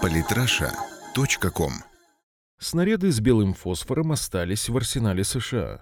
Политраша.ком Снаряды с белым фосфором остались в арсенале США.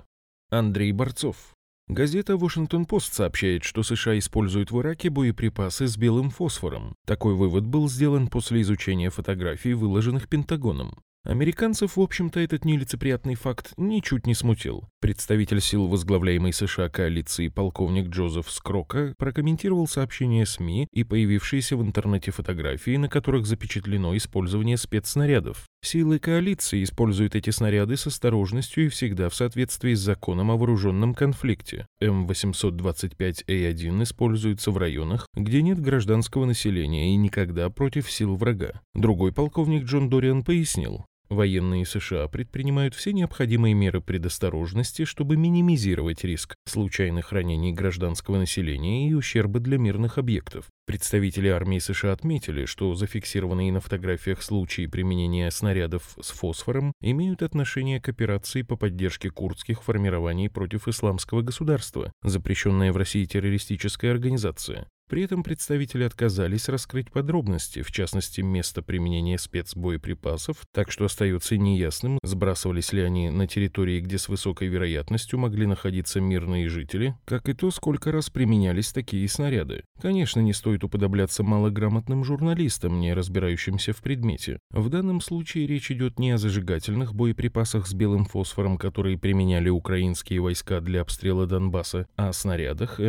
Андрей Борцов. Газета «Вашингтон-Пост» сообщает, что США используют в Ираке боеприпасы с белым фосфором. Такой вывод был сделан после изучения фотографий, выложенных Пентагоном. Американцев, в общем-то, этот нелицеприятный факт ничуть не смутил. Представитель сил возглавляемой США коалиции полковник Джозеф Скрока прокомментировал сообщение СМИ и появившиеся в интернете фотографии, на которых запечатлено использование спецснарядов. Силы коалиции используют эти снаряды с осторожностью и всегда в соответствии с законом о вооруженном конфликте. М825А1 используется в районах, где нет гражданского населения и никогда против сил врага. Другой полковник Джон Дориан пояснил, Военные США предпринимают все необходимые меры предосторожности, чтобы минимизировать риск случайных ранений гражданского населения и ущерба для мирных объектов. Представители армии США отметили, что зафиксированные на фотографиях случаи применения снарядов с фосфором имеют отношение к операции по поддержке курдских формирований против исламского государства, запрещенная в России террористическая организация. При этом представители отказались раскрыть подробности, в частности, место применения спецбоеприпасов, так что остается неясным, сбрасывались ли они на территории, где с высокой вероятностью могли находиться мирные жители, как и то, сколько раз применялись такие снаряды. Конечно, не стоит уподобляться малограмотным журналистам, не разбирающимся в предмете. В данном случае речь идет не о зажигательных боеприпасах с белым фосфором, которые применяли украинские войска для обстрела Донбасса, а о снарядах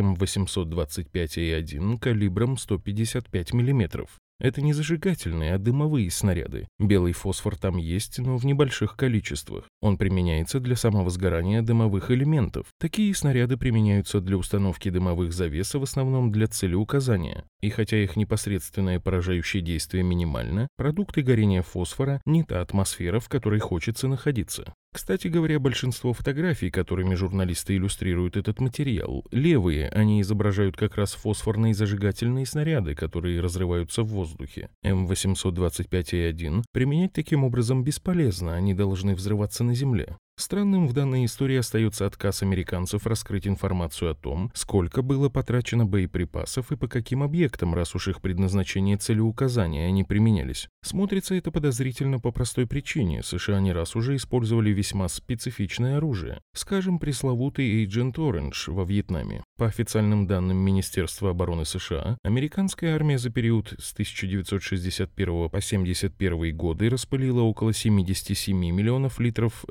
М825А1 калибром 155 мм. Это не зажигательные, а дымовые снаряды. Белый фосфор там есть, но в небольших количествах. Он применяется для самовозгорания дымовых элементов. Такие снаряды применяются для установки дымовых завес, в основном для целеуказания. И хотя их непосредственное поражающее действие минимально, продукты горения фосфора не та атмосфера, в которой хочется находиться. Кстати говоря, большинство фотографий, которыми журналисты иллюстрируют этот материал, левые, они изображают как раз фосфорные зажигательные снаряды, которые разрываются в воздухе. М825А1 применять таким образом бесполезно, они должны взрываться на земле. Странным в данной истории остается отказ американцев раскрыть информацию о том, сколько было потрачено боеприпасов и по каким объектам, раз уж их предназначение целеуказания они применялись. Смотрится это подозрительно по простой причине. США не раз уже использовали весьма специфичное оружие. Скажем, пресловутый Agent Orange во Вьетнаме. По официальным данным Министерства обороны США, американская армия за период с 1961 по 1971 годы распылила около 77 миллионов литров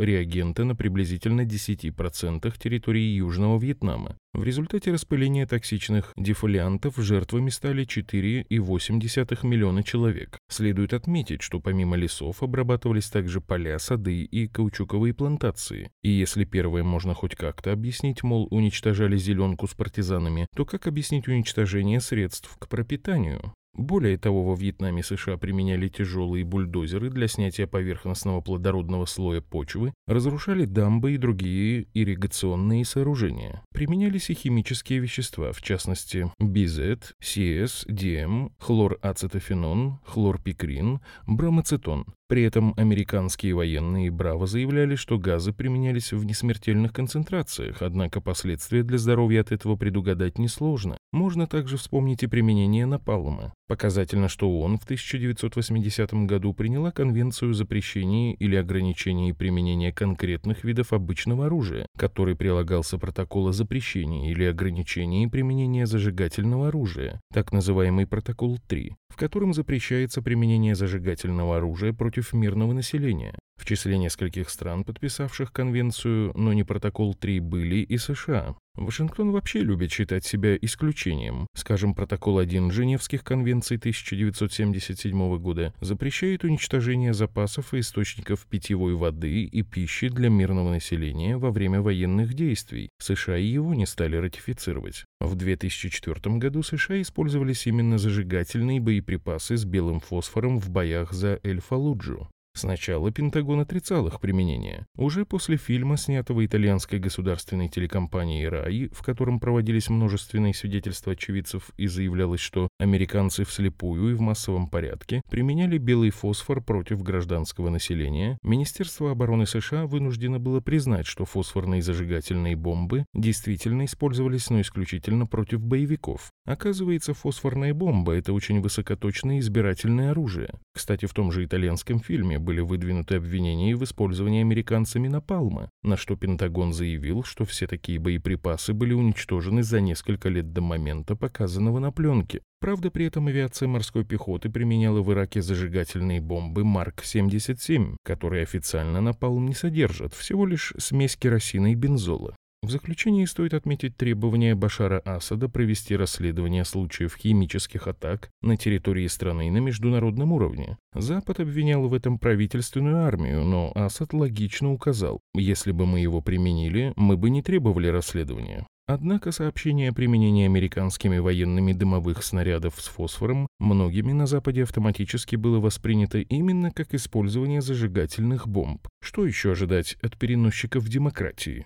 реагента на приблизительно 10% территории Южного Вьетнама. В результате распыления токсичных дефолиантов жертвами стали 4,8 миллиона человек. Следует отметить, что помимо лесов обрабатывались также поля, сады и каучуковые плантации. И если первое можно хоть как-то объяснить, мол, уничтожали зеленку с партизанами, то как объяснить уничтожение средств к пропитанию? Более того, во Вьетнаме США применяли тяжелые бульдозеры для снятия поверхностного плодородного слоя почвы, разрушали дамбы и другие ирригационные сооружения. Применялись и химические вещества, в частности, бизет, CS, ДМ, хлорацетофенон, хлорпикрин, бромацетон. При этом американские военные браво заявляли, что газы применялись в несмертельных концентрациях, однако последствия для здоровья от этого предугадать несложно. Можно также вспомнить и применение напалма. Показательно, что ООН в 1980 году приняла Конвенцию о запрещении или ограничении применения конкретных видов обычного оружия, который прилагался протокол о запрещении или ограничении применения зажигательного оружия, так называемый протокол 3, в котором запрещается применение зажигательного оружия против мирного населения. В числе нескольких стран, подписавших конвенцию, но не протокол 3, были и США. Вашингтон вообще любит считать себя исключением. Скажем, протокол 1 Женевских конвенций 1977 года запрещает уничтожение запасов и источников питьевой воды и пищи для мирного населения во время военных действий. США и его не стали ратифицировать. В 2004 году США использовались именно зажигательные боеприпасы с белым фосфором в боях за Эль-Фалуджу. Сначала Пентагон отрицал их применение. Уже после фильма, снятого итальянской государственной телекомпанией РАИ, в котором проводились множественные свидетельства очевидцев и заявлялось, что американцы вслепую и в массовом порядке применяли белый фосфор против гражданского населения, Министерство обороны США вынуждено было признать, что фосфорные зажигательные бомбы действительно использовались, но исключительно против боевиков. Оказывается, фосфорная бомба – это очень высокоточное избирательное оружие. Кстати, в том же итальянском фильме были выдвинуты обвинения в использовании американцами напалма, на что Пентагон заявил, что все такие боеприпасы были уничтожены за несколько лет до момента, показанного на пленке. Правда, при этом авиация морской пехоты применяла в Ираке зажигательные бомбы Марк-77, которые официально напалм не содержат, всего лишь смесь керосина и бензола. В заключении стоит отметить требование Башара Асада провести расследование случаев химических атак на территории страны на международном уровне. Запад обвинял в этом правительственную армию, но Асад логично указал, если бы мы его применили, мы бы не требовали расследования. Однако сообщение о применении американскими военными дымовых снарядов с фосфором многими на Западе автоматически было воспринято именно как использование зажигательных бомб. Что еще ожидать от переносчиков демократии?